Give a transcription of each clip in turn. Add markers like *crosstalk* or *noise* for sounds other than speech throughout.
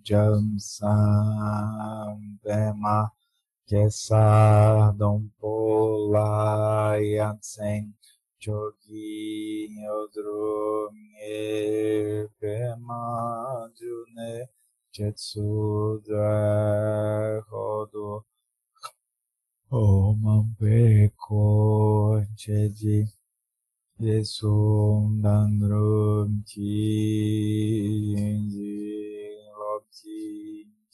Uje Nujam Sambema Kesa Dompola Yansen Chogi Odrum Pema June Chetsudra Hodo Om Peko Cheji Yesum Dandrum Lobji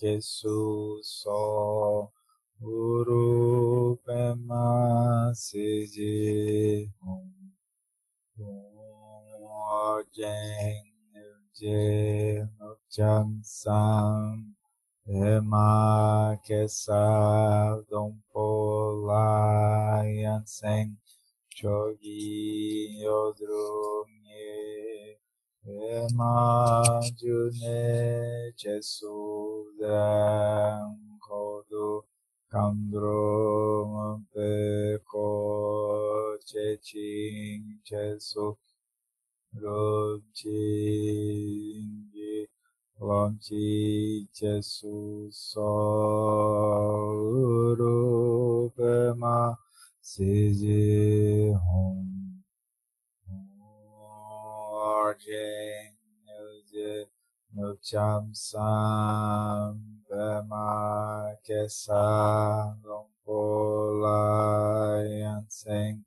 Jesu So Uru Pema Siji Om Jen Je Nukjam Sam Ema Kesa Dompola Yansen Chogi Yodrumye Ema June Chesudram Kodu Kandrum Peko Chechin Chesu Rumchingi Lamchi Chesu Sorupema Siji cham sam ve ma ke sa long po la yan seng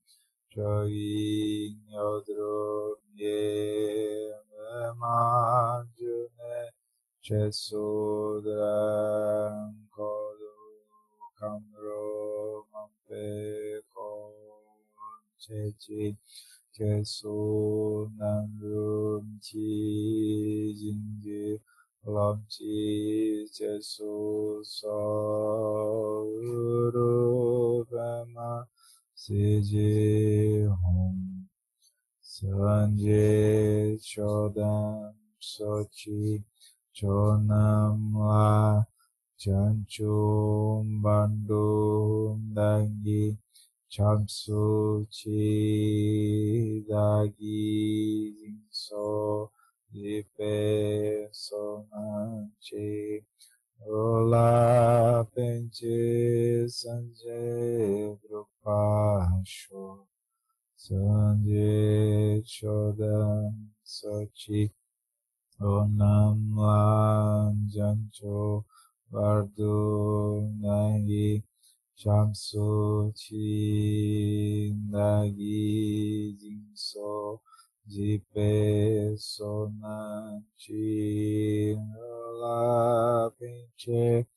cho yin yo dro ye ve ma ju ne che su dra ko du kam ro mam pe ko che chi che su nan Chesu So Uru Pema Siji Hum Sanje Chodam Sochi Chonam La Chanchum Bandum Dangi Chamsu Chi Dagi Jinso Dipe Sonanchi Ola Penche Sanje Drupasho Sanje Chodam Sochi Onam Lam Jancho Vardu Nahi Shamsu Chi Nagi Jinso Jipe Sonanchi La Pinche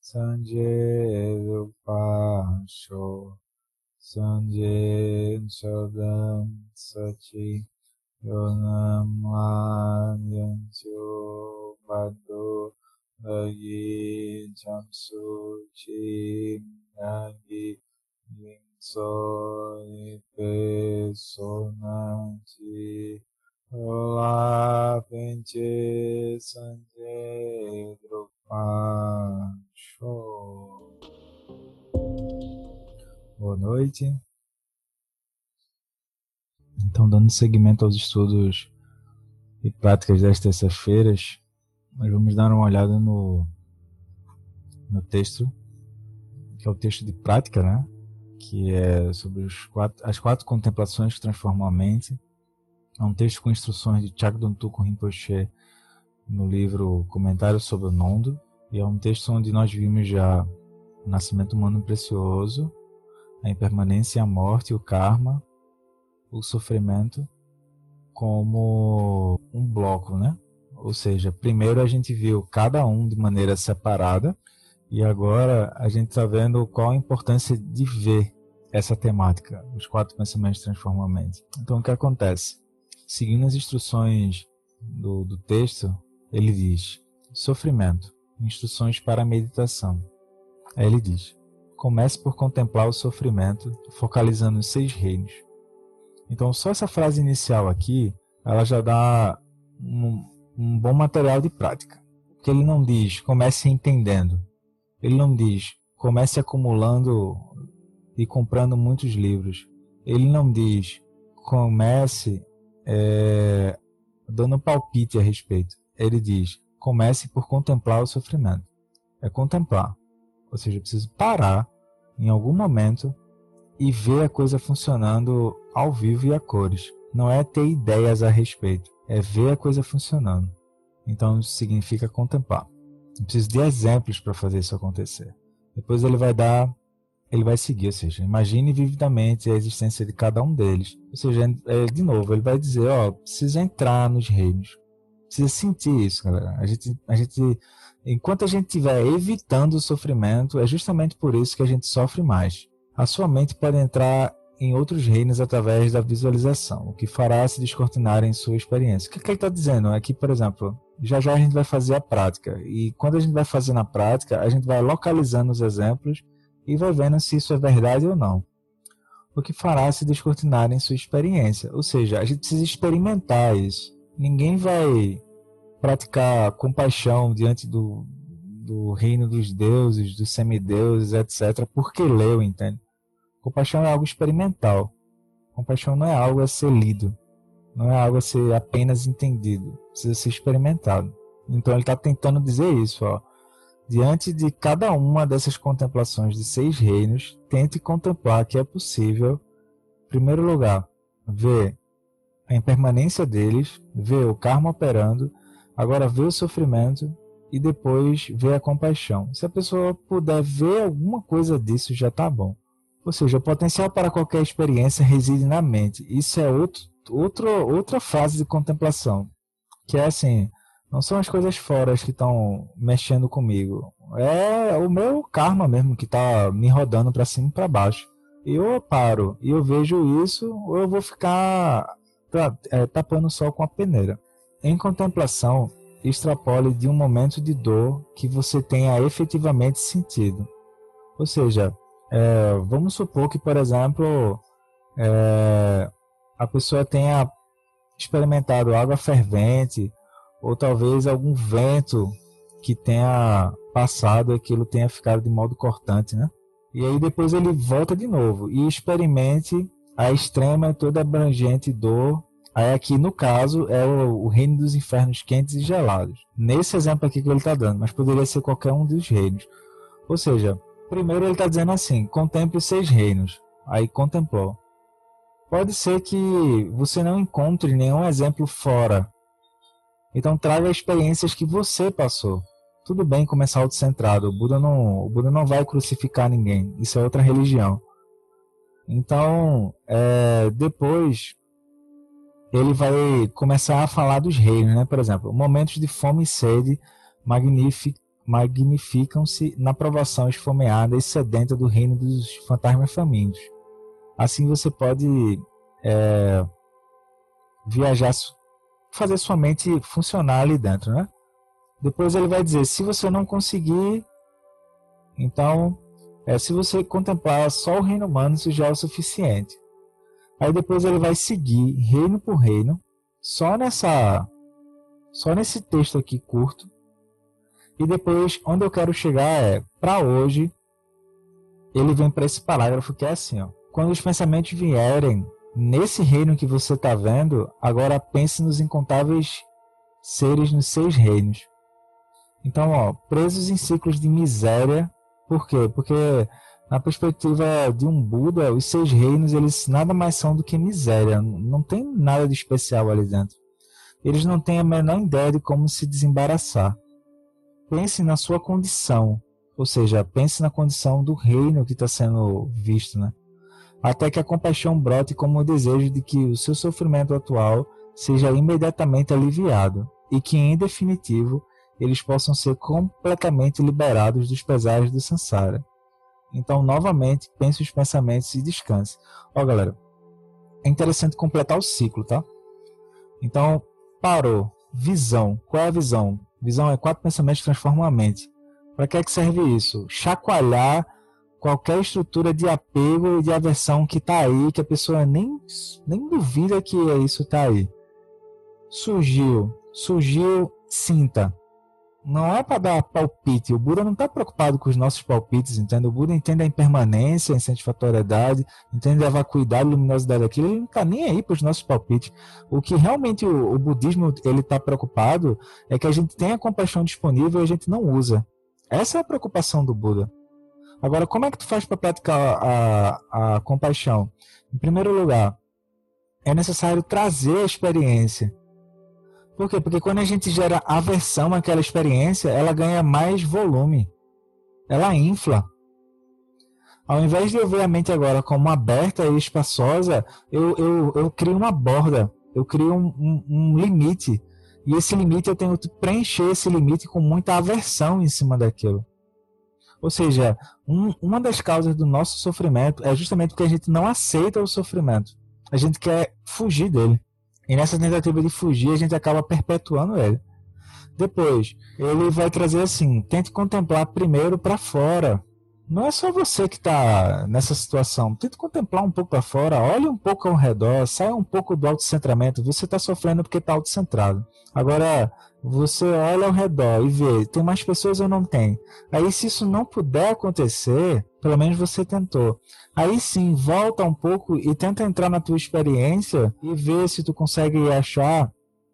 Sanje Rupasho Sanje Chodam Sachi Yonam Lan Yancho Bado Lagi Jamsu Chi Nagi Yingso Sonanchi Olá, Pente Sanje Show. Boa noite. Então, dando seguimento aos estudos e práticas das terças-feiras, nós vamos dar uma olhada no, no texto, que é o texto de prática, né? Que é sobre quatro, as quatro contemplações que transformam a mente. É um texto com instruções de Chagdon Tukun Rinpoche no livro Comentário sobre o Nondo. E é um texto onde nós vimos já o nascimento humano precioso, a impermanência, a morte, o karma, o sofrimento como um bloco, né? Ou seja, primeiro a gente viu cada um de maneira separada e agora a gente está vendo qual a importância de ver essa temática, os quatro pensamentos transformam a mente. Então o que acontece? Seguindo as instruções do, do texto, ele diz: sofrimento, instruções para a meditação. Aí ele diz: comece por contemplar o sofrimento, focalizando os seis reinos. Então, só essa frase inicial aqui, ela já dá um, um bom material de prática. Porque ele não diz comece entendendo. Ele não diz comece acumulando e comprando muitos livros. Ele não diz comece é, dando palpite a respeito. Ele diz: comece por contemplar o sofrimento. É contemplar. Ou seja, eu preciso parar em algum momento e ver a coisa funcionando ao vivo e a cores. Não é ter ideias a respeito, é ver a coisa funcionando. Então significa contemplar. Eu preciso de exemplos para fazer isso acontecer. Depois ele vai dar, ele vai seguir, ou seja, imagine vividamente a existência de cada um deles. Ou seja, é, de novo, ele vai dizer, ó, precisa entrar nos reinos, precisa sentir isso, galera. A gente, a gente, enquanto a gente estiver evitando o sofrimento, é justamente por isso que a gente sofre mais. A sua mente pode entrar em outros reinos através da visualização, o que fará se descortinar em sua experiência. O que, que ele está dizendo? É que, por exemplo, já já a gente vai fazer a prática. E quando a gente vai fazer na prática, a gente vai localizando os exemplos e vai vendo se isso é verdade ou não. O que fará se descortinar em sua experiência. Ou seja, a gente precisa experimentar isso. Ninguém vai praticar compaixão diante do, do reino dos deuses, dos semideuses, etc., porque leu, entende? Compaixão é algo experimental. Compaixão não é algo a ser lido. Não é algo a ser apenas entendido. Precisa ser experimentado. Então ele está tentando dizer isso. Ó. Diante de cada uma dessas contemplações de seis reinos, tente contemplar que é possível, em primeiro lugar, ver a impermanência deles, ver o karma operando, agora ver o sofrimento e depois ver a compaixão. Se a pessoa puder ver alguma coisa disso, já está bom. Ou seja, o potencial para qualquer experiência reside na mente. Isso é outro, outro, outra fase de contemplação. Que é assim, não são as coisas fora que estão mexendo comigo. É o meu karma mesmo que está me rodando para cima e para baixo. E eu paro e eu vejo isso, ou eu vou ficar é, tapando o sol com a peneira. Em contemplação, extrapole de um momento de dor que você tenha efetivamente sentido. Ou seja, é, vamos supor que, por exemplo, é, a pessoa tenha experimentado água fervente ou talvez algum vento que tenha passado e aquilo tenha ficado de modo cortante, né? E aí depois ele volta de novo e experimente a extrema e toda abrangente dor. Aí aqui no caso é o, o reino dos infernos quentes e gelados. Nesse exemplo aqui que ele está dando, mas poderia ser qualquer um dos reinos. Ou seja, Primeiro ele está dizendo assim: contemple seis reinos. Aí contemplou. Pode ser que você não encontre nenhum exemplo fora. Então traga experiências que você passou. Tudo bem começar autocentrado. O Buda não, o Buda não vai crucificar ninguém. Isso é outra religião. Então, é, depois ele vai começar a falar dos reinos, né? Por exemplo, momentos de fome e sede magníficos magnificam-se na provação esfomeada e sedenta do reino dos fantasmas famintos. Assim você pode é, viajar, fazer sua mente funcionar ali dentro, né? Depois ele vai dizer, se você não conseguir, então, é, se você contemplar só o reino humano, isso já é o suficiente. Aí depois ele vai seguir reino por reino, só nessa, só nesse texto aqui curto, e depois, onde eu quero chegar é, para hoje, ele vem para esse parágrafo que é assim, ó. Quando os pensamentos vierem nesse reino que você está vendo, agora pense nos incontáveis seres nos seis reinos. Então, ó, presos em ciclos de miséria, por quê? Porque na perspectiva de um Buda, os seis reinos, eles nada mais são do que miséria, não tem nada de especial ali dentro. Eles não têm a menor ideia de como se desembaraçar pense na sua condição, ou seja, pense na condição do reino que está sendo visto, né? Até que a compaixão brote como o desejo de que o seu sofrimento atual seja imediatamente aliviado e que, em definitivo, eles possam ser completamente liberados dos pesares do Sansara. Então, novamente, pense os pensamentos e descanse. Ó, galera, é interessante completar o ciclo, tá? Então, parou. Visão. Qual é a visão? Visão é quatro pensamentos que transformam a mente. Para que, é que serve isso? Chacoalhar qualquer estrutura de apego e de aversão que está aí, que a pessoa nem, nem duvida que isso está aí. Surgiu, surgiu, sinta. Não é para dar palpite. O Buda não está preocupado com os nossos palpites, entende? O Buda entende a impermanência, a insatisfatoriedade, entende a vacuidade, a luminosidade daquilo. Ele não está nem aí para os nossos palpites. O que realmente o, o budismo ele está preocupado é que a gente tenha compaixão disponível e a gente não usa. Essa é a preocupação do Buda. Agora, como é que tu faz para praticar a, a compaixão? Em primeiro lugar, é necessário trazer a experiência por quê? Porque quando a gente gera aversão àquela experiência, ela ganha mais volume. Ela infla. Ao invés de eu ver a mente agora como aberta e espaçosa, eu, eu, eu crio uma borda, eu crio um, um, um limite. E esse limite eu tenho que preencher esse limite com muita aversão em cima daquilo. Ou seja, um, uma das causas do nosso sofrimento é justamente porque a gente não aceita o sofrimento. A gente quer fugir dele. E nessa tentativa de fugir, a gente acaba perpetuando ele. Depois, ele vai trazer assim: tente contemplar primeiro para fora. Não é só você que está nessa situação. Tente contemplar um pouco para fora, olhe um pouco ao redor, saia um pouco do autocentramento. Você está sofrendo porque está autocentrado. Agora, você olha ao redor e vê, tem mais pessoas ou não tem? Aí, se isso não puder acontecer, pelo menos você tentou. Aí sim, volta um pouco e tenta entrar na tua experiência e ver se tu consegue achar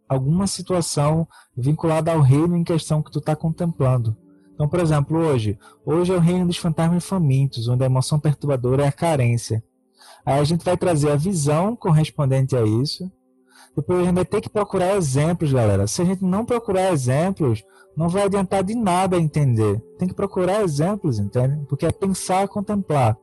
alguma situação vinculada ao reino em questão que tu está contemplando. Então, por exemplo, hoje, hoje é o reino dos fantasmas famintos, onde a emoção perturbadora é a carência. Aí a gente vai trazer a visão correspondente a isso, depois a gente vai ter que procurar exemplos, galera. Se a gente não procurar exemplos, não vai adiantar de nada entender. Tem que procurar exemplos, entende? Porque é pensar, contemplar.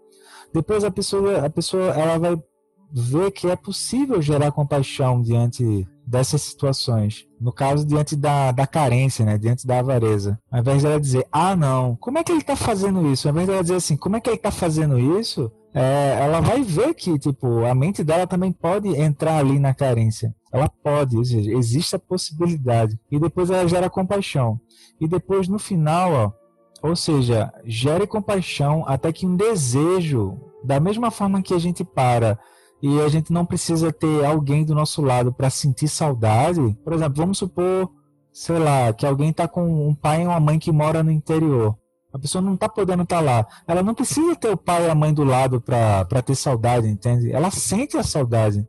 Depois a pessoa, a pessoa ela vai ver que é possível gerar compaixão diante dessas situações. No caso, diante da, da carência, né? diante da avareza. Ao invés dela dizer, ah, não, como é que ele está fazendo isso? Ao invés dela dizer assim, como é que ele está fazendo isso? É, ela vai ver que tipo, a mente dela também pode entrar ali na carência. Ela pode, existe a possibilidade. E depois ela gera compaixão. E depois, no final, ó, ou seja, gere compaixão até que um desejo, da mesma forma que a gente para e a gente não precisa ter alguém do nosso lado para sentir saudade. Por exemplo, vamos supor, sei lá, que alguém está com um pai e uma mãe que mora no interior. A pessoa não está podendo estar tá lá. Ela não precisa ter o pai e a mãe do lado para ter saudade, entende? Ela sente a saudade.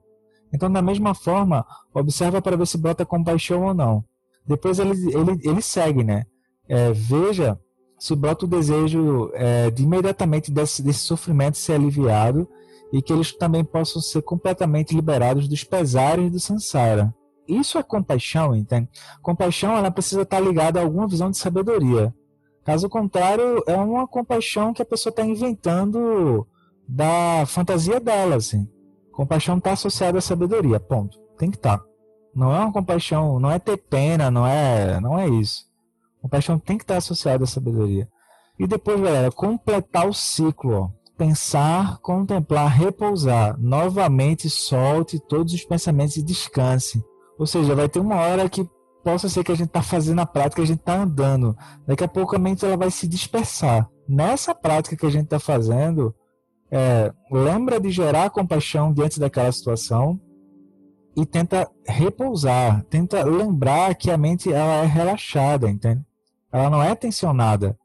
Então, da mesma forma, observa para ver se brota compaixão ou não. Depois ele, ele, ele segue, né? É, veja se brota o desejo é, de imediatamente desse, desse sofrimento ser aliviado e que eles também possam ser completamente liberados dos pesares do samsara. Isso é compaixão, entende? Compaixão ela precisa estar ligada a alguma visão de sabedoria. Caso contrário, é uma compaixão que a pessoa está inventando da fantasia dela, assim. Compaixão está associada à sabedoria, ponto. Tem que estar. Tá. Não é uma compaixão, não é ter pena, não é, não é isso. Compaixão tem que estar associada à sabedoria. E depois, galera, completar o ciclo, ó. Pensar, contemplar, repousar. Novamente solte todos os pensamentos e descanse. Ou seja, vai ter uma hora que possa ser que a gente está fazendo a prática, a gente está andando. Daqui a pouco a mente ela vai se dispersar. Nessa prática que a gente está fazendo, é, lembra de gerar compaixão diante daquela situação e tenta repousar, tenta lembrar que a mente ela é relaxada, entende? Ela não é tensionada.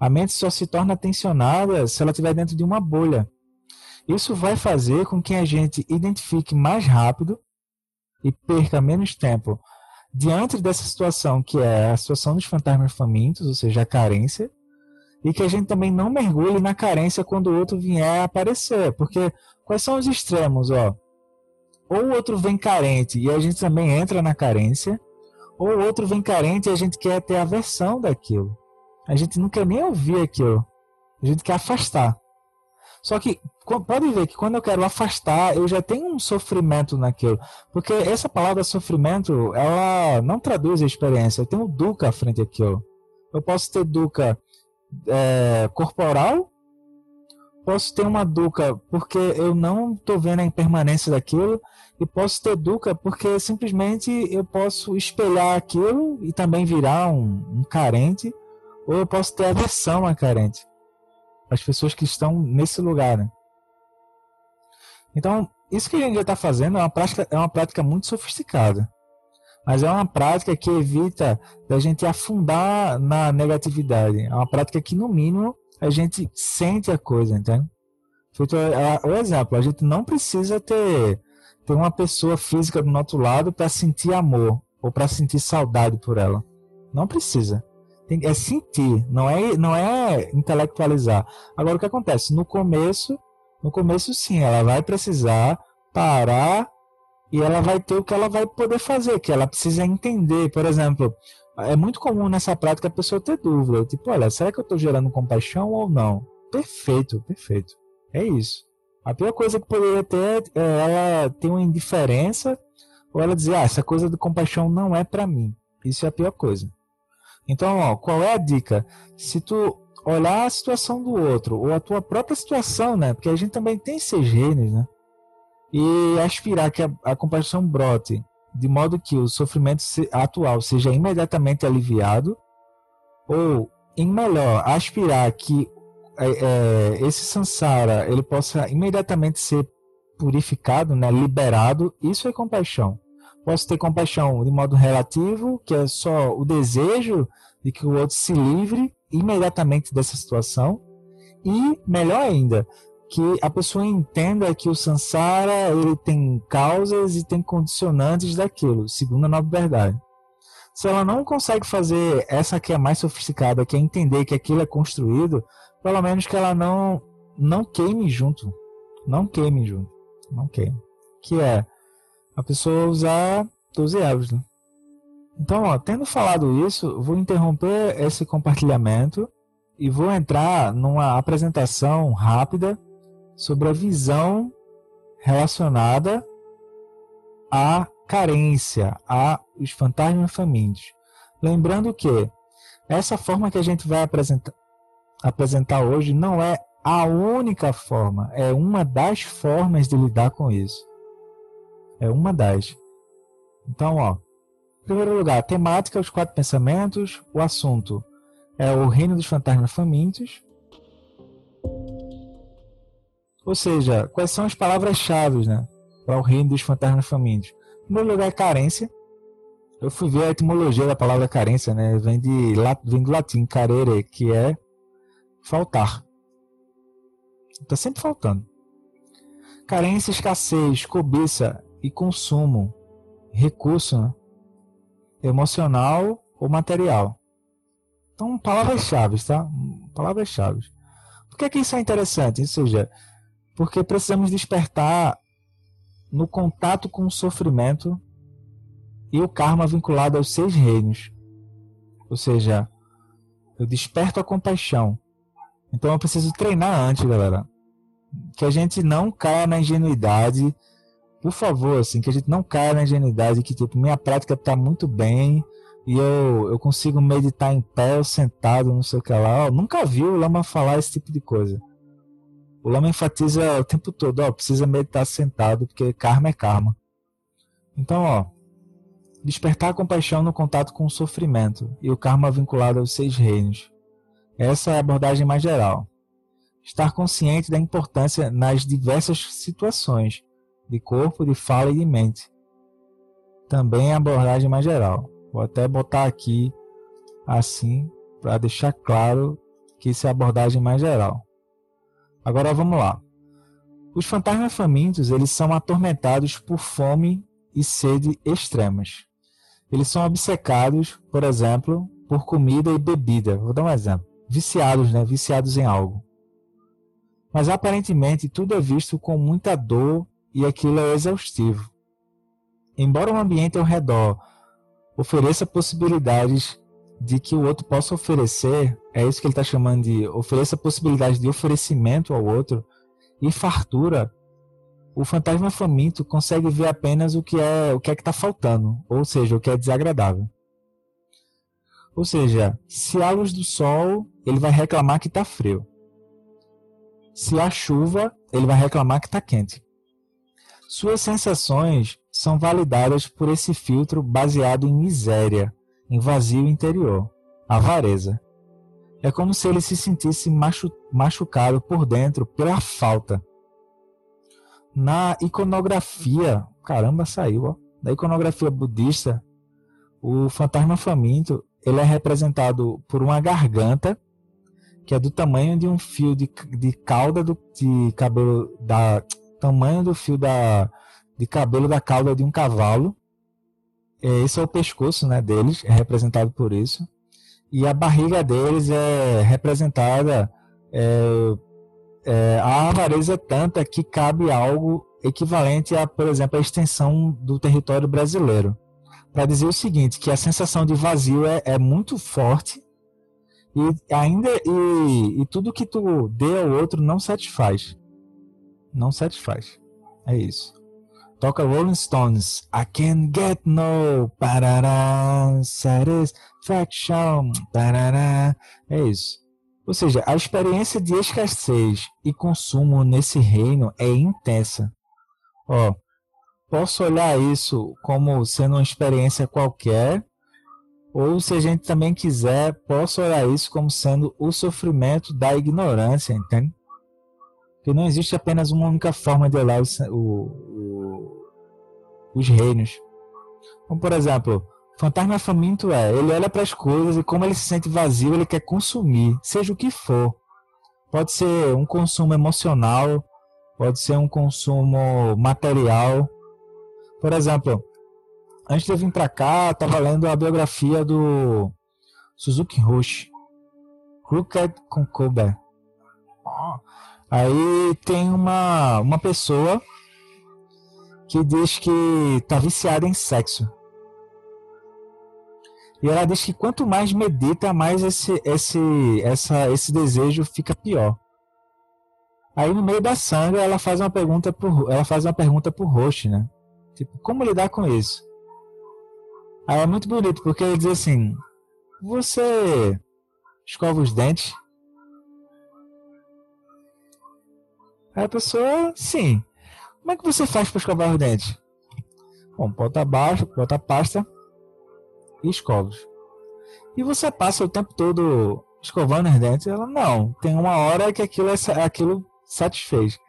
A mente só se torna tensionada se ela estiver dentro de uma bolha. Isso vai fazer com que a gente identifique mais rápido e perca menos tempo diante dessa situação que é a situação dos fantasmas famintos, ou seja, a carência, e que a gente também não mergulhe na carência quando o outro vier aparecer, porque quais são os extremos, ó? Ou o outro vem carente e a gente também entra na carência, ou o outro vem carente e a gente quer ter aversão daquilo. A gente não quer nem ouvir aquilo. A gente quer afastar. Só que pode ver que quando eu quero afastar, eu já tenho um sofrimento naquilo. Porque essa palavra sofrimento, ela não traduz a experiência. Eu tenho dukkha frente àquilo. Eu posso ter dukkha é, corporal, posso ter uma dukkha porque eu não estou vendo a impermanência daquilo, e posso ter dukkha porque simplesmente eu posso espelhar aquilo e também virar um, um carente, ou eu posso ter aversão a carente. As pessoas que estão nesse lugar, né? Então, isso que a gente está fazendo é uma prática, é uma prática muito sofisticada. Mas é uma prática que evita da gente afundar na negatividade. É uma prática que, no mínimo, a gente sente a coisa, entende? Feito o exemplo, a gente não precisa ter, ter uma pessoa física do nosso lado para sentir amor ou para sentir saudade por ela. Não precisa. Tem, é sentir, não é, não é intelectualizar. Agora o que acontece? No começo, no começo sim, ela vai precisar parar e ela vai ter o que ela vai poder fazer, que ela precisa entender. Por exemplo, é muito comum nessa prática a pessoa ter dúvida, tipo, olha, será que eu estou gerando compaixão ou não? Perfeito, perfeito. É isso. A pior coisa que poderia ter é ela ter uma indiferença ou ela dizer, ah, essa coisa de compaixão não é para mim. Isso é a pior coisa. Então, ó, qual é a dica? Se tu olhar a situação do outro ou a tua própria situação, né? Porque a gente também tem esses reinos, né? E aspirar que a, a compaixão brote de modo que o sofrimento atual seja imediatamente aliviado, ou, em melhor, aspirar que é, é, esse samsara ele possa imediatamente ser purificado, né, liberado, isso é compaixão. Posso ter compaixão de modo relativo, que é só o desejo de que o outro se livre imediatamente dessa situação, e melhor ainda, que a pessoa entenda que o samsara ele tem causas e tem condicionantes daquilo, segundo a nova verdade. Se ela não consegue fazer essa que é mais sofisticada, que é entender que aquilo é construído, pelo menos que ela não não queime junto, não queime junto, não queime. Que é a pessoa usar 12 euros, né? Então, ó, tendo falado isso, vou interromper esse compartilhamento e vou entrar numa apresentação rápida sobre a visão relacionada à carência, a os fantasmas famintos. Lembrando que essa forma que a gente vai apresentar, apresentar hoje não é a única forma, é uma das formas de lidar com isso. É uma das. Então, ó, em primeiro lugar, temática, os quatro pensamentos, o assunto é o reino dos fantasmas famintos. Ou seja, quais são as palavras-chave né, para o reino dos fantasmas famintos? Em primeiro lugar, carência. Eu fui ver a etimologia da palavra carência, né? Vem, de, vem do latim carere, que é faltar. Está sempre faltando. Carência, escassez, cobiça e consumo. Recurso né? emocional ou material. Então, palavras-chave, tá? Palavras-chave. Por que, que isso é interessante? Ou seja, porque precisamos despertar no contato com o sofrimento e o karma vinculado aos seis reinos. Ou seja, eu desperto a compaixão. Então eu preciso treinar antes, galera. Que a gente não caia na ingenuidade. Por favor, assim, que a gente não caia na ingenuidade que tipo, minha prática está muito bem e eu, eu consigo meditar em pé ou sentado, não sei o que lá. Eu nunca vi o Lama falar esse tipo de coisa. O Lama enfatiza o tempo todo, ó, precisa meditar sentado, porque karma é karma. Então, ó, despertar a compaixão no contato com o sofrimento e o karma vinculado aos seis reinos. Essa é a abordagem mais geral. Estar consciente da importância nas diversas situações de corpo, de fala e de mente. Também é a abordagem mais geral. Vou até botar aqui assim para deixar claro que isso é a abordagem mais geral. Agora vamos lá. Os fantasmas famintos, eles são atormentados por fome e sede extremas. Eles são obcecados, por exemplo, por comida e bebida. Vou dar um exemplo. Viciados, né? Viciados em algo. Mas aparentemente tudo é visto com muita dor e aquilo é exaustivo. Embora o ambiente ao redor ofereça possibilidades de que o outro possa oferecer, é isso que ele está chamando de ofereça possibilidade de oferecimento ao outro e fartura, o fantasma faminto consegue ver apenas o que é o que é que está faltando, ou seja, o que é desagradável. Ou seja, se há luz do sol, ele vai reclamar que está frio. Se há chuva, ele vai reclamar que está quente. Suas sensações são validadas por esse filtro baseado em miséria, em vazio interior, avareza. É como se ele se sentisse machu machucado por dentro pela falta. Na iconografia, caramba, saiu, ó. Na iconografia budista, o fantasma faminto ele é representado por uma garganta que é do tamanho de um fio de, de cauda do, de cabelo da tamanho do fio da de cabelo da cauda de um cavalo. Esse é o pescoço, né, deles, é representado por isso. E a barriga deles é representada é, é, a avareza é tanta que cabe algo equivalente a, por exemplo, a extensão do território brasileiro. Para dizer o seguinte, que a sensação de vazio é, é muito forte e ainda e, e tudo que tu dê ao outro não satisfaz. Não satisfaz. É isso. Toca Rolling Stones. I can get no parará, satisfaction. Parará. É isso. Ou seja, a experiência de escassez e consumo nesse reino é intensa. Ó, posso olhar isso como sendo uma experiência qualquer, ou se a gente também quiser, posso olhar isso como sendo o sofrimento da ignorância, entende? Que não existe apenas uma única forma de olhar o, o, os reinos. Como por exemplo, Fantasma faminto é, ele olha para as coisas e como ele se sente vazio, ele quer consumir, seja o que for. Pode ser um consumo emocional, pode ser um consumo material. Por exemplo, antes de eu vir para cá, estava lendo a biografia do Suzuki Roshi, Crooked Concober. Aí tem uma, uma pessoa que diz que está viciada em sexo. E ela diz que quanto mais medita, mais esse, esse, essa, esse desejo fica pior. Aí no meio da sangue ela faz uma pergunta por, ela faz uma pergunta pro Roche, né? Tipo, como lidar com isso? Aí é muito bonito, porque ele diz assim: Você escova os dentes? Aí a pessoa, sim. Como é que você faz para escovar os dentes? Bom, bota abaixo, bota a pasta, e escovos. E você passa o tempo todo escovando os dentes? Ela, não. Tem uma hora que aquilo, é, aquilo satisfez.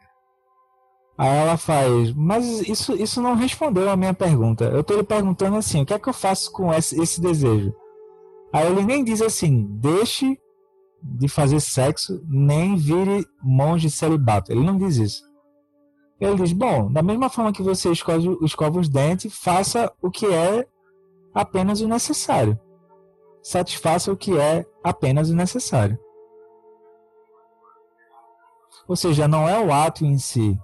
Aí ela faz, mas isso, isso não respondeu a minha pergunta. Eu estou lhe perguntando assim, o que é que eu faço com esse, esse desejo? Aí ele nem diz assim, deixe de fazer sexo, nem vire monge celibato. Ele não diz isso. Ele diz, bom, da mesma forma que você escova, escova os dentes, faça o que é apenas o necessário. Satisfaça o que é apenas o necessário. Ou seja, não é o ato em si,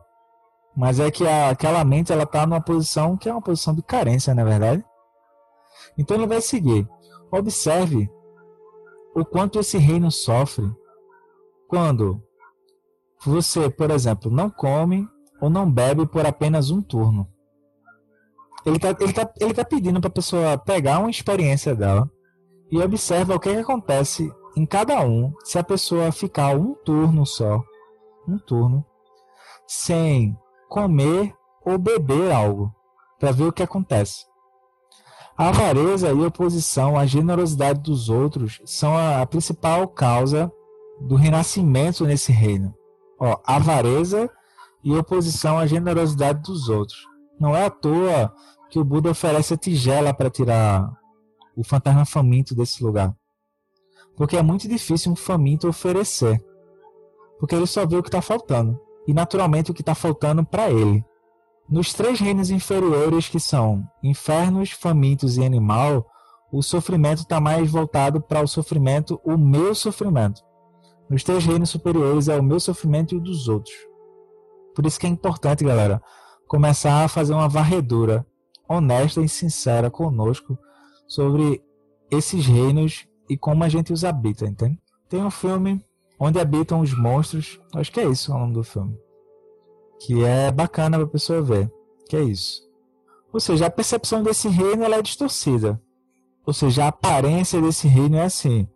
mas é que a, aquela mente ela está numa posição que é uma posição de carência, na é verdade. Então ele vai seguir. Observe o quanto esse reino sofre quando você, por exemplo, não come ou não bebe por apenas um turno. Ele tá, ele tá, ele tá pedindo para a pessoa pegar uma experiência dela e observa o que, que acontece em cada um se a pessoa ficar um turno só, um turno, sem comer ou beber algo, para ver o que acontece. A avareza e a oposição à generosidade dos outros são a, principal causa do renascimento nesse reino. Ó, avareza e oposição à generosidade dos outros. Não é à toa que o Buda oferece a tigela para tirar o fantasma faminto desse lugar. Porque é muito difícil um faminto oferecer. Porque ele só vê o que está faltando. E naturalmente o que está faltando para ele. Nos três reinos inferiores, que são infernos, famintos e animal, o sofrimento está mais voltado para o sofrimento, o meu sofrimento. Nos três reinos superiores é o meu sofrimento e o dos outros. Por isso que é importante, galera, começar a fazer uma varredura honesta e sincera conosco sobre esses reinos e como a gente os habita, entende? Tem um filme onde habitam os monstros, acho que é isso o nome do filme, que é bacana para a pessoa ver, que é isso. Ou seja, a percepção desse reino ela é distorcida. Ou seja, a aparência desse reino é assim.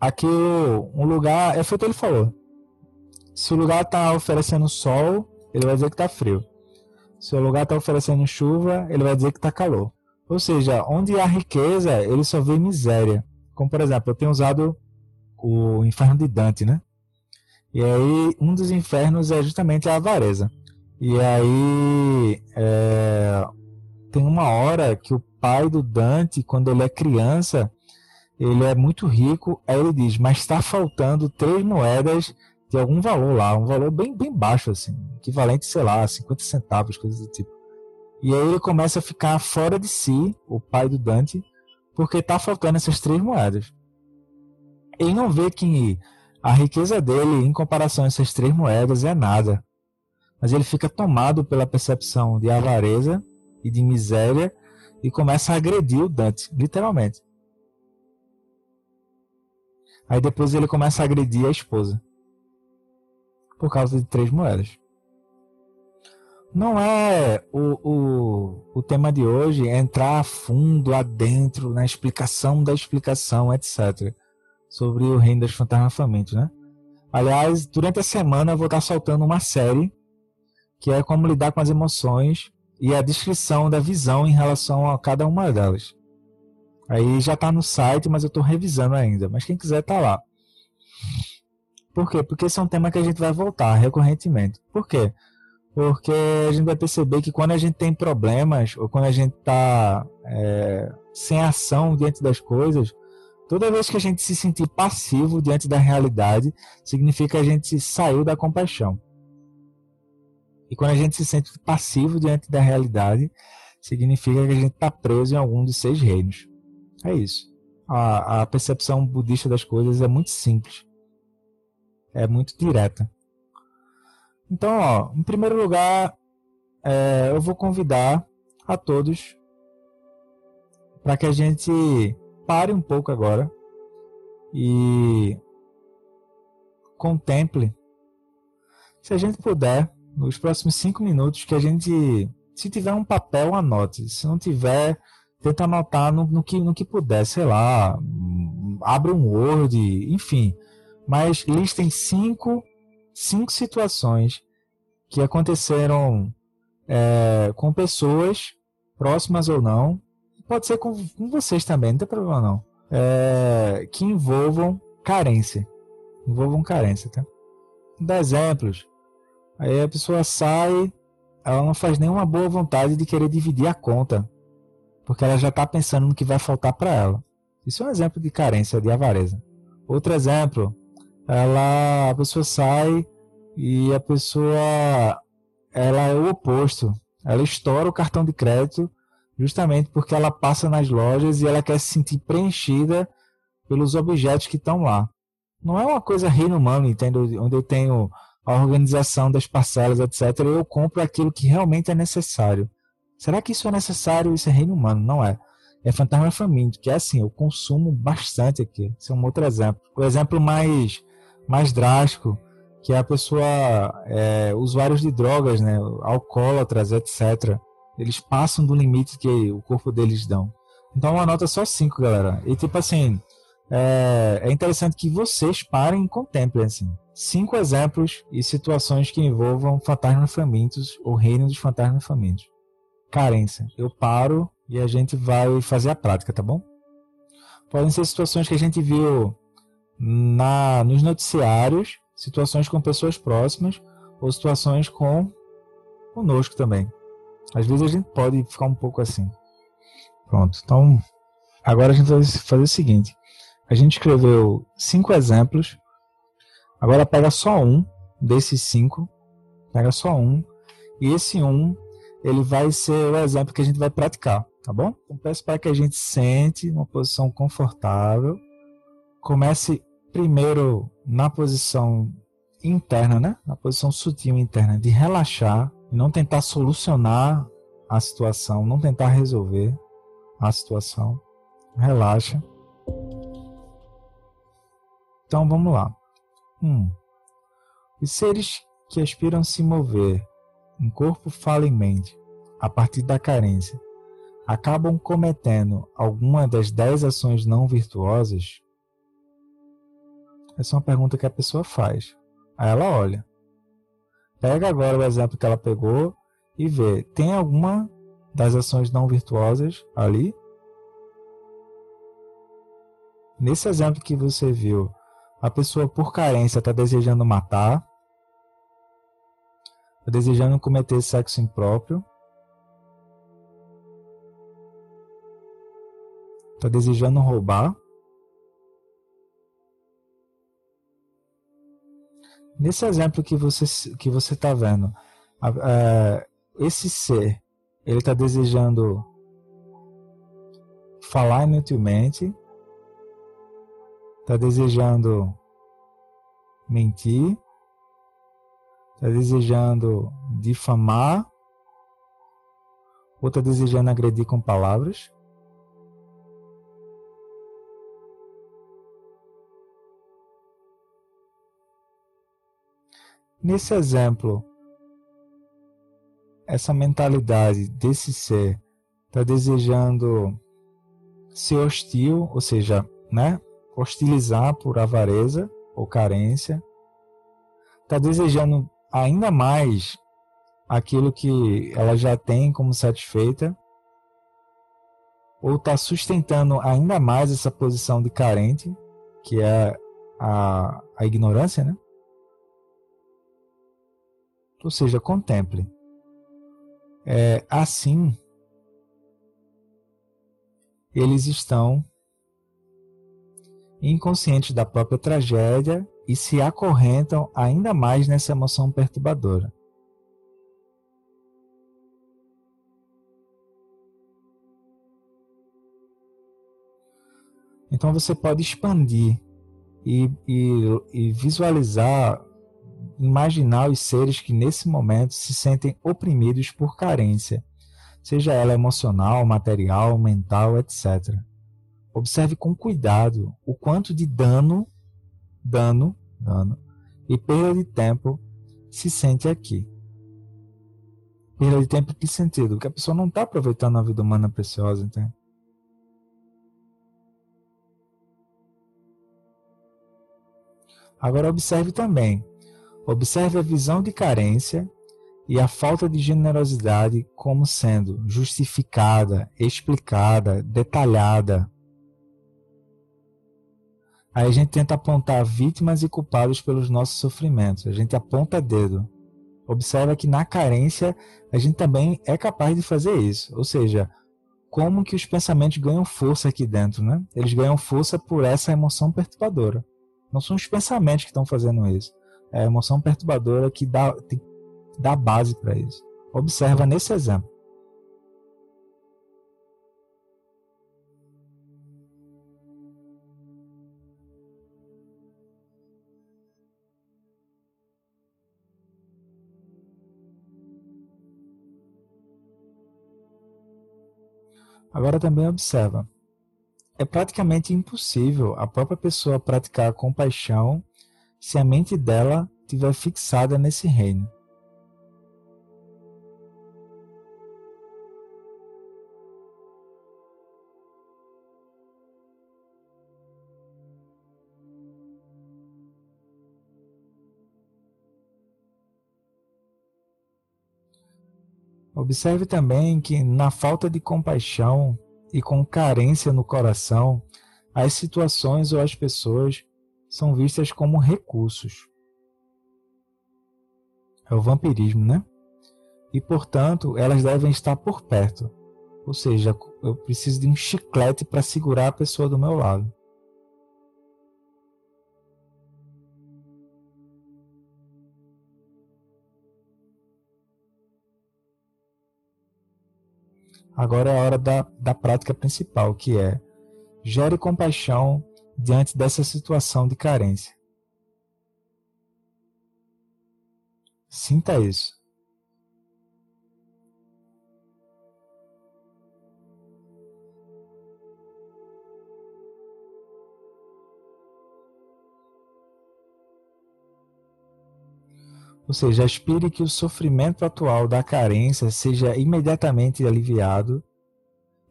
Aqui um lugar, é feito ele falou. Se o lugar está oferecendo sol, ele vai dizer que está frio. Se o lugar está oferecendo chuva, ele vai dizer que está calor. Ou seja, onde há riqueza, ele só vê miséria. Como, por exemplo, eu tenho usado o inferno de Dante, né? E aí, um dos infernos é justamente a avareza. E aí, é, tem uma hora que o pai do Dante, quando ele é criança, ele é muito rico, aí ele diz, mas está faltando três moedas de algum valor lá, um valor bem, bem baixo, assim, equivalente, sei lá, 50 centavos, coisas do tipo. E aí ele começa a ficar fora de si, o pai do Dante, porque está faltando essas três moedas. Ele não vê que a riqueza dele, em comparação a essas três moedas, é nada. Mas ele fica tomado pela percepção de avareza e de miséria e começa a agredir o Dante, literalmente. Aí depois ele começa a agredir a esposa. Por causa de três moedas. Não é o, o, o tema de hoje entrar a fundo, adentro, na explicação da explicação, etc. Sobre o reino das fantasmas famintos, né? Aliás, durante a semana eu vou estar soltando uma série que é como lidar com as emoções e a descrição da visão em relação a cada uma delas. Aí já está no site, mas eu estou revisando ainda. Mas quem quiser tá lá. Por quê? Porque esse é um tema que a gente vai voltar recorrentemente. Por quê? Porque a gente vai perceber que quando a gente tem problemas, ou quando a gente está é, sem ação diante das coisas, toda vez que a gente se sentir passivo diante da realidade, significa que a gente saiu da compaixão. E quando a gente se sente passivo diante da realidade, significa que a gente está preso em algum dos seis reinos. É isso. A, a percepção budista das coisas é muito simples. É muito direta. Então, ó, em primeiro lugar, é, eu vou convidar a todos para que a gente pare um pouco agora e contemple, se a gente puder, nos próximos cinco minutos, que a gente, se tiver um papel, anote. Se não tiver, tenta anotar no, no, que, no que puder, sei lá, abre um Word, enfim. Mas listem cinco, cinco situações que aconteceram é, com pessoas, próximas ou não, pode ser com, com vocês também, não tem problema não, é, que envolvam carência. Envolvam carência, tá? Dar exemplos. Aí a pessoa sai, ela não faz nenhuma boa vontade de querer dividir a conta porque ela já está pensando no que vai faltar para ela. Isso é um exemplo de carência, de avareza. Outro exemplo, ela, a pessoa sai e a pessoa ela é o oposto. Ela estoura o cartão de crédito justamente porque ela passa nas lojas e ela quer se sentir preenchida pelos objetos que estão lá. Não é uma coisa reino humano, entende? Onde eu tenho a organização das parcelas, etc. Eu compro aquilo que realmente é necessário. Será que isso é necessário? Isso é reino humano? Não é. É fantasma faminto, que é assim, eu consumo bastante aqui. Esse é um outro exemplo. O exemplo mais, mais drástico, que é a pessoa, é, usuários de drogas, né, alcoólatras, etc. Eles passam do limite que o corpo deles dão. Então, uma nota só 5, galera. E tipo assim, é, é, interessante que vocês parem e contemplem assim. Cinco exemplos e situações que envolvam fantasmas famintos ou reino dos fantasmas famintos carência. Eu paro e a gente vai fazer a prática, tá bom? Podem ser situações que a gente viu na nos noticiários, situações com pessoas próximas ou situações com conosco também. Às vezes a gente pode ficar um pouco assim. Pronto. Então, agora a gente vai fazer o seguinte. A gente escreveu cinco exemplos. Agora pega só um desses cinco. Pega só um. E esse um ele vai ser o exemplo que a gente vai praticar, tá bom? Então peço para que a gente sente uma posição confortável. Comece primeiro na posição interna, né? Na posição sutil interna de relaxar não tentar solucionar a situação, não tentar resolver a situação. Relaxa. Então vamos lá. Um, os seres que aspiram se mover em corpo, fala mente, a partir da carência, acabam cometendo alguma das dez ações não virtuosas? Essa é uma pergunta que a pessoa faz. Aí ela olha. Pega agora o exemplo que ela pegou e vê, tem alguma das ações não virtuosas ali? Nesse exemplo que você viu, a pessoa por carência está desejando matar, está desejando cometer sexo impróprio, está desejando roubar. Nesse exemplo que você que você está vendo, é, esse ser, ele está desejando falar inutilmente, está desejando mentir, está desejando difamar, ou está desejando agredir com palavras. Nesse exemplo, essa mentalidade desse ser está desejando ser hostil, ou seja, né, hostilizar por avareza ou carência, está desejando ainda mais aquilo que ela já tem como satisfeita, ou está sustentando ainda mais essa posição de carente, que é a, a ignorância, né? Ou seja, contemple. É, assim, eles estão inconscientes da própria tragédia e se acorrentam ainda mais nessa emoção perturbadora. Então você pode expandir e, e, e visualizar imaginar os seres que nesse momento se sentem oprimidos por carência, seja ela emocional, material, mental, etc. Observe com cuidado o quanto de dano, dano, dano e perda de tempo se sente aqui. Perda de tempo em que sentido? Porque a pessoa não está aproveitando a vida humana preciosa, entende? Agora observe também Observe a visão de carência e a falta de generosidade como sendo justificada, explicada, detalhada. Aí a gente tenta apontar vítimas e culpados pelos nossos sofrimentos. A gente aponta dedo. Observa que na carência a gente também é capaz de fazer isso. Ou seja, como que os pensamentos ganham força aqui dentro, né? Eles ganham força por essa emoção perturbadora. Não são os pensamentos que estão fazendo isso é a emoção perturbadora que dá, tem, dá base para isso. Observa nesse exemplo. Agora também observa. É praticamente impossível a própria pessoa praticar compaixão se a mente dela estiver fixada nesse reino. Observe também que, na falta de compaixão e com carência no coração, as situações ou as pessoas são vistas como recursos. É o vampirismo, né? E, portanto, elas devem estar por perto. Ou seja, eu preciso de um chiclete para segurar a pessoa do meu lado. Agora é a hora da, da prática principal, que é gere compaixão diante dessa situação de carência. Sinta isso. Ou seja, aspire que o sofrimento atual da carência seja imediatamente aliviado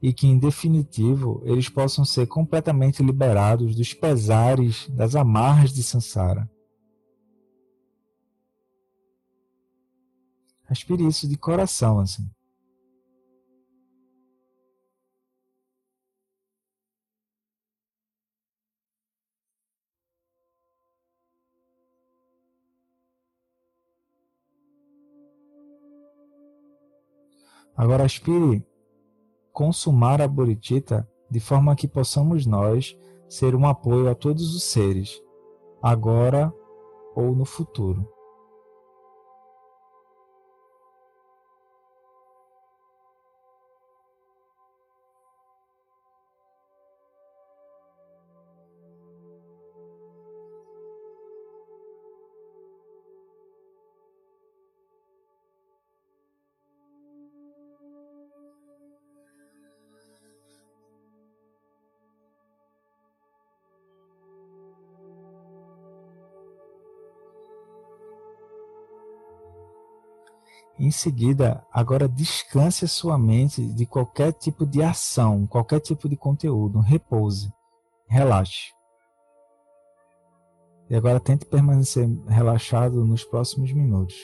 e que, em definitivo, eles possam ser completamente liberados dos pesares, das amarras de Sansara. Aspire isso de coração, assim. Agora aspire consumar a Bodhicitta de forma que possamos nós ser um apoio a todos os seres, agora ou no futuro. Em seguida, agora descanse a sua mente de qualquer tipo de ação, qualquer tipo de conteúdo. Repouse, relaxe. E agora tente permanecer relaxado nos próximos minutos.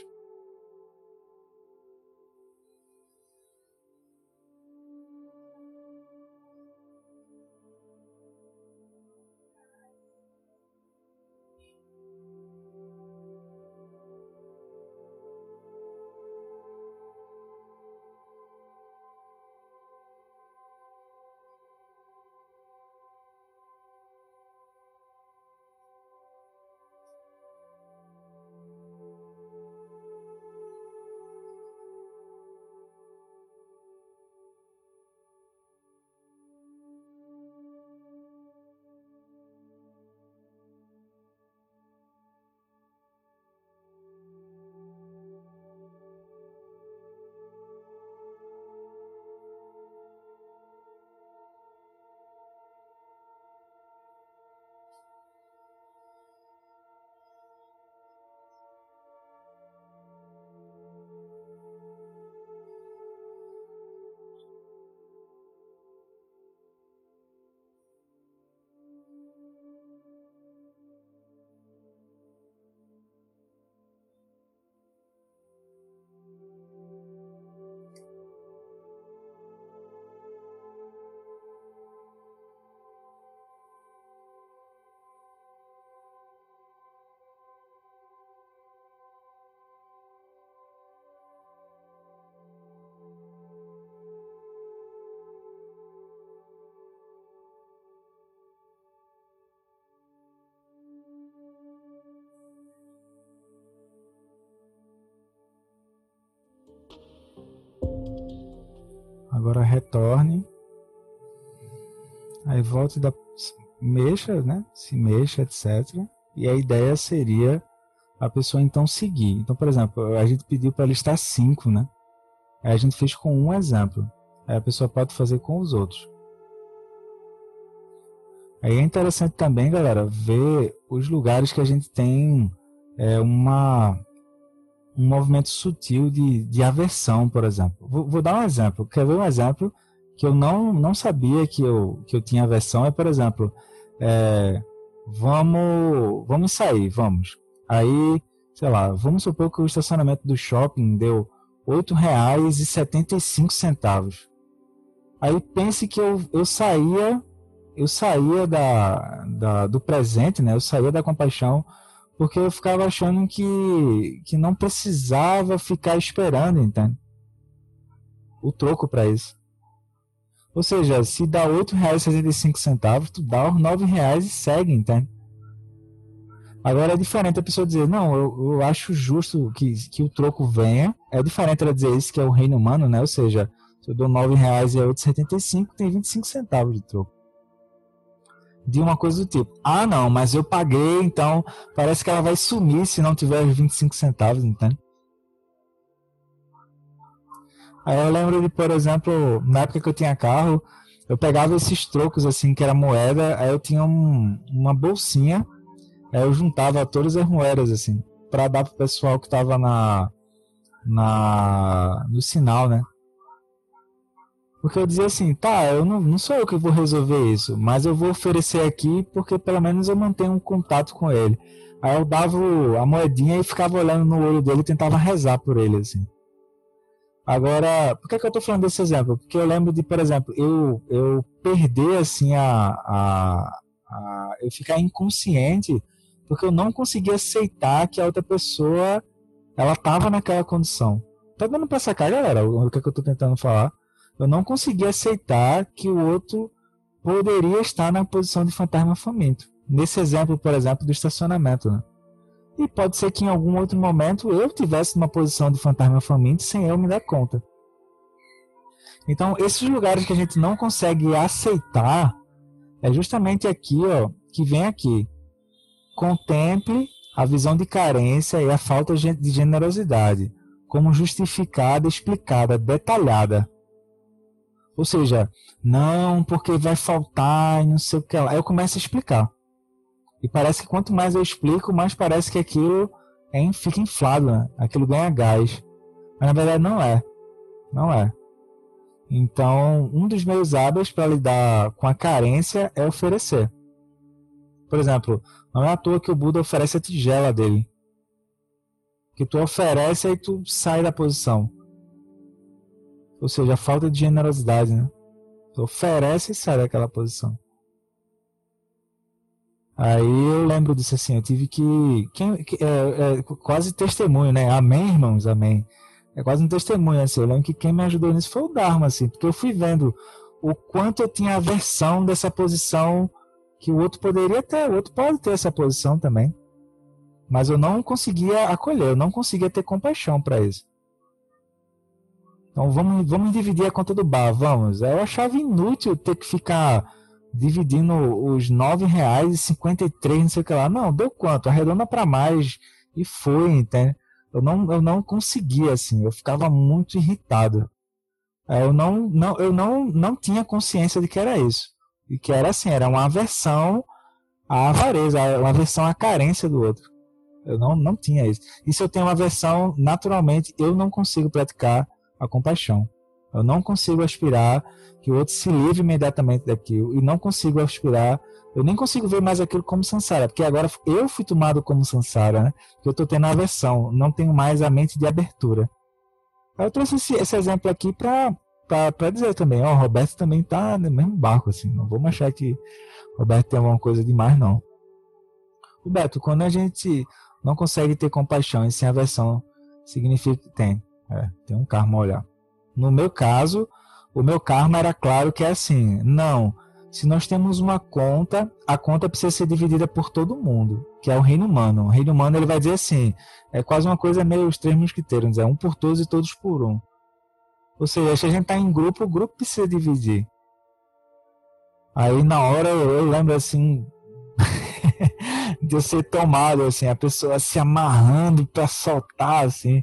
Agora retorne. Aí volte da mexa, né? Se mexa, etc. E a ideia seria a pessoa então seguir. Então, por exemplo, a gente pediu para listar cinco, né? Aí a gente fez com um exemplo. Aí a pessoa pode fazer com os outros. Aí é interessante também, galera, ver os lugares que a gente tem é, uma um movimento sutil de, de aversão, por exemplo. Vou, vou, dar um exemplo. Quer ver um exemplo que eu não, não sabia que eu, que eu tinha aversão? É, por exemplo, é, vamos, vamos sair, vamos. Aí, sei lá, vamos supor que o estacionamento do shopping deu R$ 8,75. Aí pense que eu, eu saía eu saía da, da, do presente, né? Eu saía da compaixão porque eu ficava achando que, que não precisava ficar esperando, entende? O troco para isso. Ou seja, se dá R$ 8,65, tu dá os R$ 9,00 e segue, entende? Agora é diferente a pessoa dizer, não, eu, eu acho justo que, que o troco venha. É diferente ela dizer isso que é o reino humano, né? Ou seja, se eu dou R$ 9,00 e é 8,75, tem 25 centavos de troco de uma coisa do tipo. Ah, não, mas eu paguei, então parece que ela vai sumir se não tiver os 25 centavos, entende? Aí eu lembro de, por exemplo, na época que eu tinha carro, eu pegava esses trocos assim, que era moeda, aí eu tinha um, uma bolsinha, aí eu juntava todas as moedas assim, para dar pro pessoal que tava na na no sinal, né? Porque eu dizia assim, tá, eu não, não sou eu que vou resolver isso, mas eu vou oferecer aqui porque pelo menos eu mantenho um contato com ele. Aí eu dava a moedinha e ficava olhando no olho dele e tentava rezar por ele, assim. Agora, por que, que eu estou falando desse exemplo? Porque eu lembro de, por exemplo, eu, eu perder, assim, a, a, a eu ficar inconsciente porque eu não conseguia aceitar que a outra pessoa, ela estava naquela condição. Tá dando para sacar, galera, o que, é que eu estou tentando falar? Eu não conseguia aceitar que o outro poderia estar na posição de fantasma faminto. Nesse exemplo, por exemplo, do estacionamento. Né? E pode ser que em algum outro momento eu tivesse numa posição de fantasma faminto sem eu me dar conta. Então, esses lugares que a gente não consegue aceitar, é justamente aqui, ó, que vem aqui. Contemple a visão de carência e a falta de generosidade como justificada, explicada, detalhada. Ou seja, não, porque vai faltar e não sei o que lá. Eu começo a explicar. E parece que quanto mais eu explico, mais parece que aquilo é, fica inflado, né? aquilo ganha gás. Mas na verdade não é. Não é. Então, um dos meus hábitos para lidar com a carência é oferecer. Por exemplo, não é à toa que o Buda oferece a tigela dele. Que tu oferece e tu sai da posição. Ou seja, a falta de generosidade, né? Tu oferece e sai daquela posição. Aí eu lembro disso assim, eu tive que. Quem, é, é, quase testemunho, né? Amém, irmãos? Amém é quase um testemunho, assim. Eu lembro que quem me ajudou nisso foi o Dharma, assim, porque eu fui vendo o quanto eu tinha aversão dessa posição que o outro poderia ter, o outro pode ter essa posição também. Mas eu não conseguia acolher, eu não conseguia ter compaixão para isso. Então vamos, vamos dividir a conta do bar, vamos. Eu achava inútil ter que ficar dividindo os e três, não sei o que lá. Não, deu quanto? Arredonda para mais e foi, entende? Eu não, eu não conseguia, assim, eu ficava muito irritado. É, eu não, não, eu não, não tinha consciência de que era isso. E que era assim, era uma aversão à avareza, uma aversão à carência do outro. Eu não, não tinha isso. E se eu tenho uma aversão, naturalmente, eu não consigo praticar a compaixão. Eu não consigo aspirar que o outro se livre imediatamente daquilo. E não consigo aspirar eu nem consigo ver mais aquilo como Sansara, porque agora eu fui tomado como Sansara, né? Eu estou tendo aversão, não tenho mais a mente de abertura. Eu trouxe esse, esse exemplo aqui para dizer também, ó, o Roberto também está no mesmo barco, assim, não vamos achar que Roberto tem alguma coisa demais, não. Roberto, quando a gente não consegue ter compaixão e sem aversão, significa que tem, é, tem um karma a olhar. No meu caso, o meu karma era claro que é assim, não, se nós temos uma conta, a conta precisa ser dividida por todo mundo, que é o reino humano. O reino humano ele vai dizer assim, é quase uma coisa meio os três mosquiteiros, é um por todos e todos por um. Ou seja, se a gente está em grupo, o grupo precisa dividir. Aí na hora eu, eu lembro assim *laughs* de eu ser tomado, assim, a pessoa se amarrando para soltar, assim.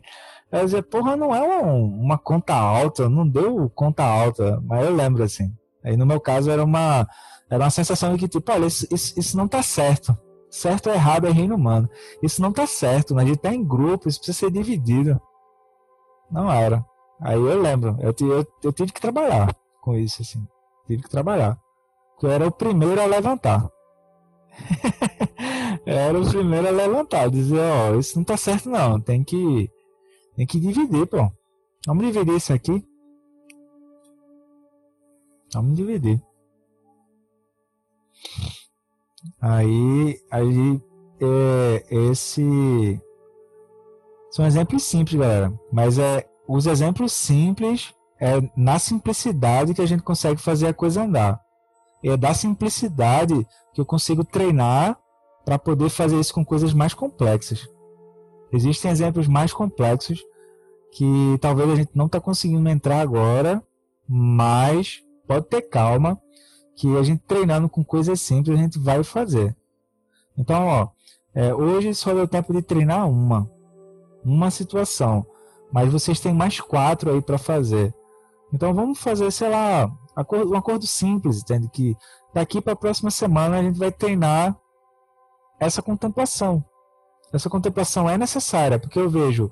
Eu dizer, porra, não é um, uma conta alta, não deu conta alta, mas eu lembro assim. Aí no meu caso era uma, era uma sensação de que, tipo, olha, isso, isso, isso não tá certo. Certo ou errado é reino humano. Isso não tá certo, né? a gente tá em grupo, isso precisa ser dividido. Não era. Aí eu lembro, eu, eu, eu tive que trabalhar com isso, assim. Tive que trabalhar. Eu era o primeiro a levantar. *laughs* era o primeiro a levantar, dizer, ó, oh, isso não tá certo não, tem que tem que dividir, pô. Vamos dividir isso aqui. Vamos dividir. Aí, aí é, esse são exemplos simples, galera. Mas é os exemplos simples é na simplicidade que a gente consegue fazer a coisa andar. É da simplicidade que eu consigo treinar para poder fazer isso com coisas mais complexas. Existem exemplos mais complexos que talvez a gente não está conseguindo entrar agora, mas pode ter calma, que a gente treinando com coisas simples a gente vai fazer. Então, ó, é, hoje só deu tempo de treinar uma, uma situação, mas vocês têm mais quatro aí para fazer. Então vamos fazer, sei lá, um acordo simples, entende? Que daqui para a próxima semana a gente vai treinar essa contemplação. Essa contemplação é necessária, porque eu vejo,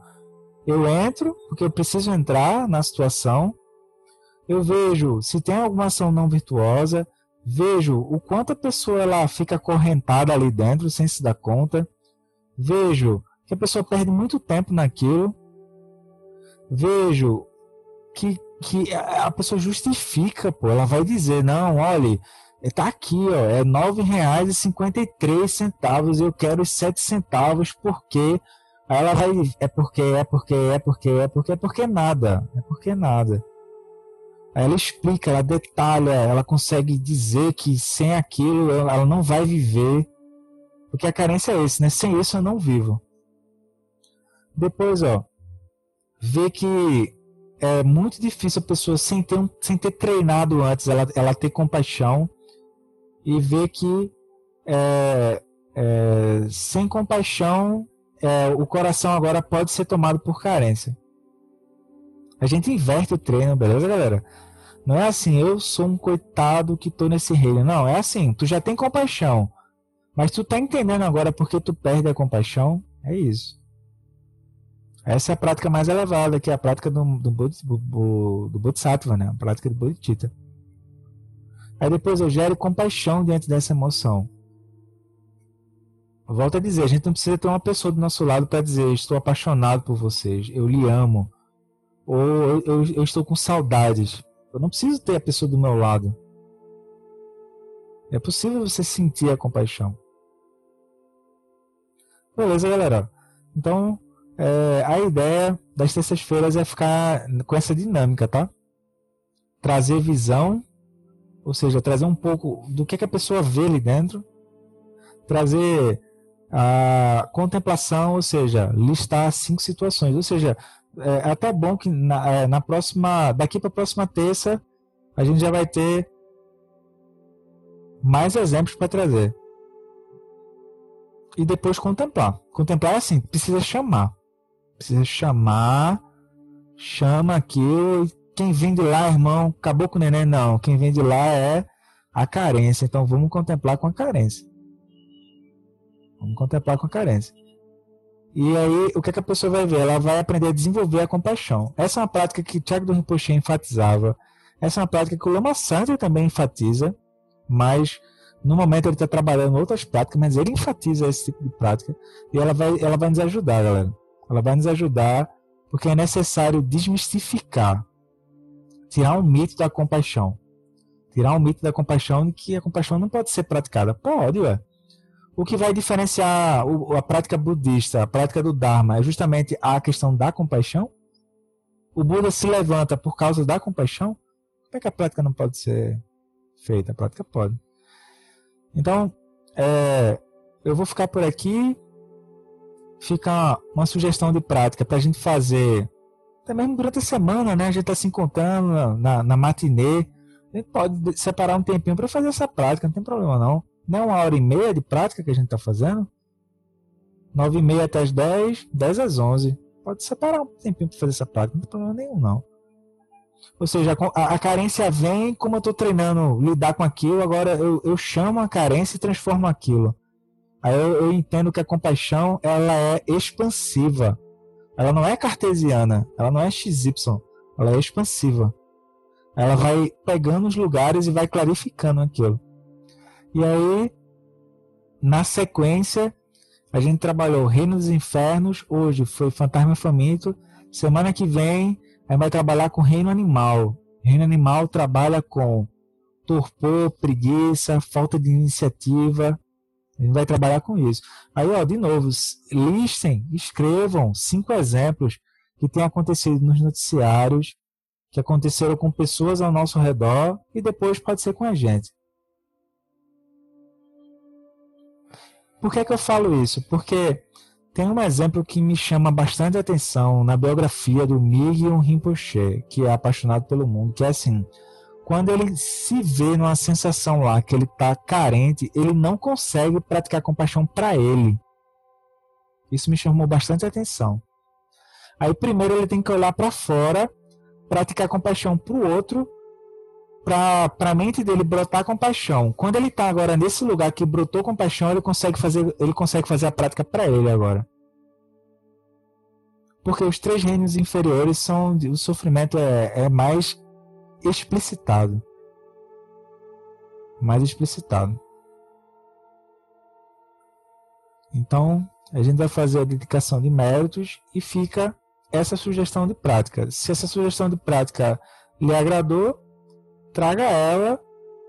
eu entro, porque eu preciso entrar na situação, eu vejo se tem alguma ação não virtuosa, vejo o quanto a pessoa ela fica acorrentada ali dentro sem se dar conta, vejo que a pessoa perde muito tempo naquilo, vejo que, que a pessoa justifica, pô, ela vai dizer, não, olha, tá aqui, ó, é R$ 9,53 eu quero 7 centavos porque aí ela vai, é porque, é porque, é porque, é porque, é porque nada, é porque nada. Aí ela explica, ela detalha, ela consegue dizer que sem aquilo ela não vai viver. Porque a carência é esse, né? Sem isso eu não vivo. Depois, ó, vê que é muito difícil a pessoa sem ter, um, sem ter treinado antes, ela, ela ter compaixão e ver que é, é, sem compaixão é, o coração agora pode ser tomado por carência. A gente inverte o treino, beleza, galera? Não é assim, eu sou um coitado que tô nesse reino. Não, é assim, tu já tem compaixão. Mas tu tá entendendo agora porque tu perde a compaixão? É isso. Essa é a prática mais elevada, que é a prática do, do, do, Bodhisattva, né? A prática do Bodhicitta. Aí depois eu gero compaixão diante dessa emoção. Volto a dizer, a gente não precisa ter uma pessoa do nosso lado para dizer estou apaixonado por vocês, eu lhe amo, ou eu, eu, eu, estou com saudades. Eu não preciso ter a pessoa do meu lado. É possível você sentir a compaixão. Beleza, galera? Então, é, a ideia das terças-feiras é ficar com essa dinâmica, tá? Trazer visão, ou seja, trazer um pouco do que, que a pessoa vê ali dentro, trazer a contemplação, ou seja, listar cinco situações. Ou seja, é, é até bom que na, é, na próxima, daqui para a próxima terça, a gente já vai ter mais exemplos para trazer. E depois contemplar. Contemplar é assim, precisa chamar. Precisa chamar, chama aqui. Quem vem de lá, irmão, acabou com o neném? Não. Quem vem de lá é a carência. Então vamos contemplar com a carência. Vamos contemplar com a carência. E aí, o que, é que a pessoa vai ver? Ela vai aprender a desenvolver a compaixão. Essa é uma prática que Tiago do Rinpoche enfatizava. Essa é uma prática que o Lama Santos também enfatiza, mas no momento ele está trabalhando outras práticas, mas ele enfatiza esse tipo de prática e ela vai, ela vai nos ajudar, galera. Ela vai nos ajudar porque é necessário desmistificar, tirar o mito da compaixão. Tirar o mito da compaixão de que a compaixão não pode ser praticada. Pode, ué. O que vai diferenciar a prática budista, a prática do Dharma, é justamente a questão da compaixão? O Buda se levanta por causa da compaixão? Como é que a prática não pode ser feita? A prática pode. Então, é, eu vou ficar por aqui. Fica uma sugestão de prática para a gente fazer, mesmo durante a semana, né? A gente está se encontrando na, na matinê. A gente pode separar um tempinho para fazer essa prática, não tem problema não. Não é uma hora e meia de prática que a gente está fazendo? Nove e meia até as dez, dez às onze. Pode separar um tempinho para fazer essa prática, não tem problema nenhum, não. Ou seja, a, a carência vem, como eu estou treinando lidar com aquilo, agora eu, eu chamo a carência e transformo aquilo. Aí eu, eu entendo que a compaixão ela é expansiva. Ela não é cartesiana, ela não é XY, ela é expansiva. Ela vai pegando os lugares e vai clarificando aquilo. E aí, na sequência, a gente trabalhou Reino dos Infernos, hoje foi Fantasma Faminto. Semana que vem, a gente vai trabalhar com Reino Animal. Reino Animal trabalha com torpor, preguiça, falta de iniciativa. A gente vai trabalhar com isso. Aí, ó, de novo, listem, escrevam cinco exemplos que têm acontecido nos noticiários, que aconteceram com pessoas ao nosso redor e depois pode ser com a gente. Por que, que eu falo isso? Porque tem um exemplo que me chama bastante atenção na biografia do Miguel Rinpoche, que é apaixonado pelo mundo, que é assim, quando ele se vê numa sensação lá que ele está carente, ele não consegue praticar compaixão para ele. Isso me chamou bastante atenção. Aí primeiro ele tem que olhar para fora, praticar compaixão para o outro para a mente dele brotar compaixão. Quando ele está agora nesse lugar que brotou compaixão, ele consegue fazer, ele consegue fazer a prática para ele agora. Porque os três reinos inferiores são o sofrimento é, é mais explicitado. Mais explicitado. Então, a gente vai fazer a dedicação de méritos e fica essa sugestão de prática. Se essa sugestão de prática lhe agradou, traga ela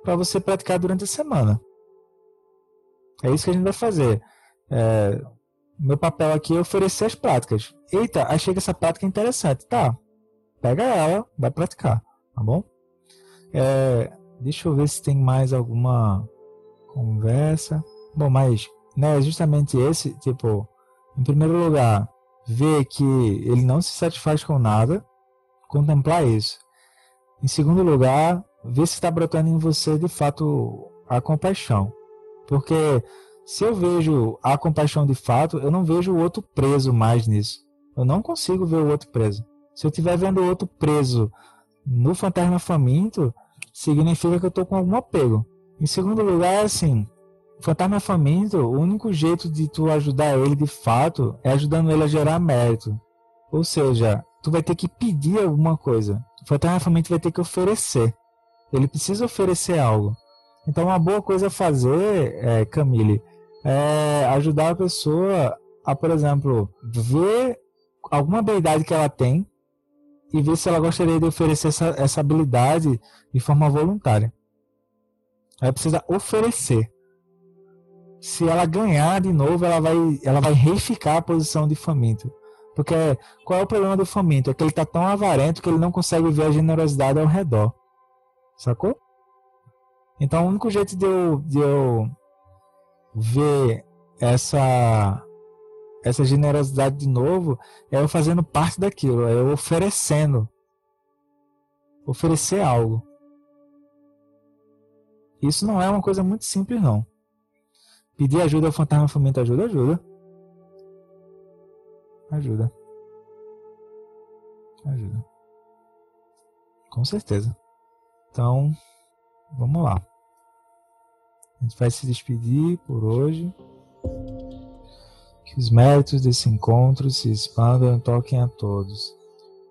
para você praticar durante a semana. É isso que a gente vai fazer. É, meu papel aqui é oferecer as práticas. Eita, achei que essa prática é interessante. Tá, pega ela, vai praticar, tá bom? É, deixa eu ver se tem mais alguma conversa. Bom, mas né, justamente esse, tipo, em primeiro lugar, ver que ele não se satisfaz com nada, contemplar isso. Em segundo lugar, ver se está brotando em você de fato a compaixão. Porque se eu vejo a compaixão de fato, eu não vejo o outro preso mais nisso. Eu não consigo ver o outro preso. Se eu estiver vendo o outro preso no fantasma faminto, significa que eu estou com algum apego. Em segundo lugar, assim, o fantasma faminto, o único jeito de tu ajudar ele de fato é ajudando ele a gerar mérito. Ou seja, tu vai ter que pedir alguma coisa. O fantasma faminto vai ter que oferecer. Ele precisa oferecer algo. Então, uma boa coisa a fazer, é, Camille, é ajudar a pessoa a, por exemplo, ver alguma habilidade que ela tem e ver se ela gostaria de oferecer essa, essa habilidade de forma voluntária. Ela precisa oferecer. Se ela ganhar de novo, ela vai, ela vai reificar a posição de faminto. Porque qual é o problema do faminto? É que ele está tão avarento que ele não consegue ver a generosidade ao redor. Sacou? Então o único jeito de eu, de eu ver essa essa generosidade de novo é eu fazendo parte daquilo, é eu oferecendo. Oferecer algo. Isso não é uma coisa muito simples, não. Pedir ajuda ao fantasma fomenta ajuda, ajuda. Ajuda. Ajuda. Com certeza. Então, vamos lá. A gente vai se despedir por hoje. Que os méritos desse encontro se expandam e toquem a todos.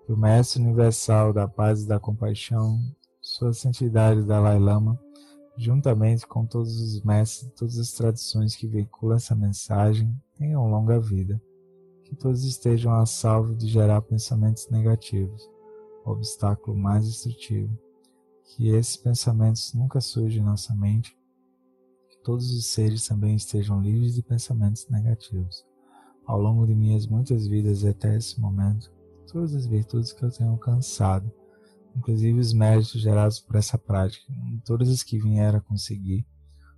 Que o Mestre Universal da Paz e da Compaixão, Sua Santidade Dalai Lama, juntamente com todos os mestres, todas as tradições que veiculam essa mensagem, tenham longa vida. Que todos estejam a salvo de gerar pensamentos negativos, o obstáculo mais destrutivo. Que esses pensamentos nunca surjam em nossa mente. Que todos os seres também estejam livres de pensamentos negativos. Ao longo de minhas muitas vidas até esse momento, todas as virtudes que eu tenho alcançado inclusive os méritos gerados por essa prática, todas as que vier a conseguir,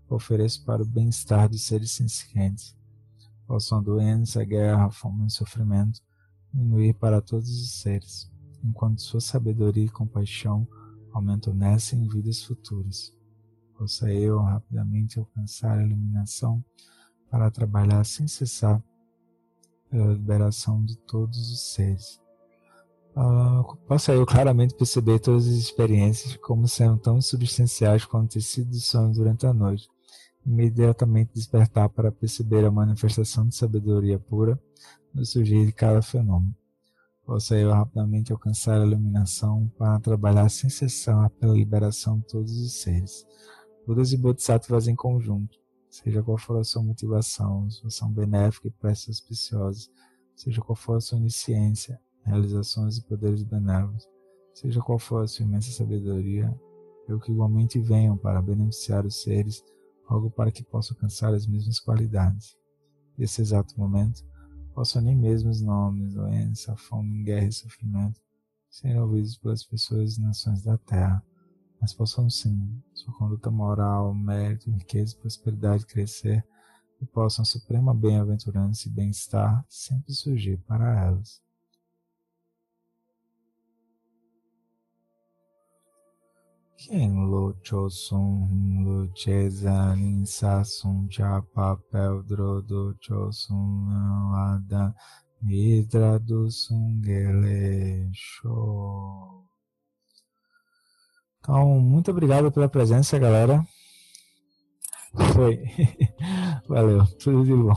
ofereço para o bem-estar dos seres sencientes. Possam a doença, a guerra, a fome e o sofrimento diminuir para todos os seres, enquanto sua sabedoria e compaixão aumentam nessa em vidas futuras. Possa eu rapidamente alcançar a iluminação para trabalhar sem cessar pela liberação de todos os seres Uh, posso eu claramente perceber todas as experiências como sendo tão substanciais quanto ter sido do sonho durante a noite, imediatamente despertar para perceber a manifestação de sabedoria pura no surgir de cada fenômeno. Posso eu rapidamente alcançar a iluminação para trabalhar sem cessar pela liberação de todos os seres. Budas e Bodhisattvas em conjunto, seja qual for a sua motivação, sua ação benéfica e preces auspiciosas, seja qual for a sua onisciência, realizações e poderes benévolos, seja qual for a sua imensa sabedoria, eu que igualmente venham para beneficiar os seres, rogo para que possam alcançar as mesmas qualidades. Nesse exato momento, possam nem mesmo os nomes, doença, fome, guerra e sofrimento serem ouvidos pelas pessoas e nações da terra, mas possam sim, sua conduta moral, mérito, riqueza e prosperidade crescer e possam suprema bem-aventurança e bem-estar sempre surgir para elas. Quem lo chosun lo chezanin sasun cha papel drodo chosun ada midra do sungele show. Então, muito obrigado pela presença, galera. Foi. *laughs* Valeu. Tudo de bom.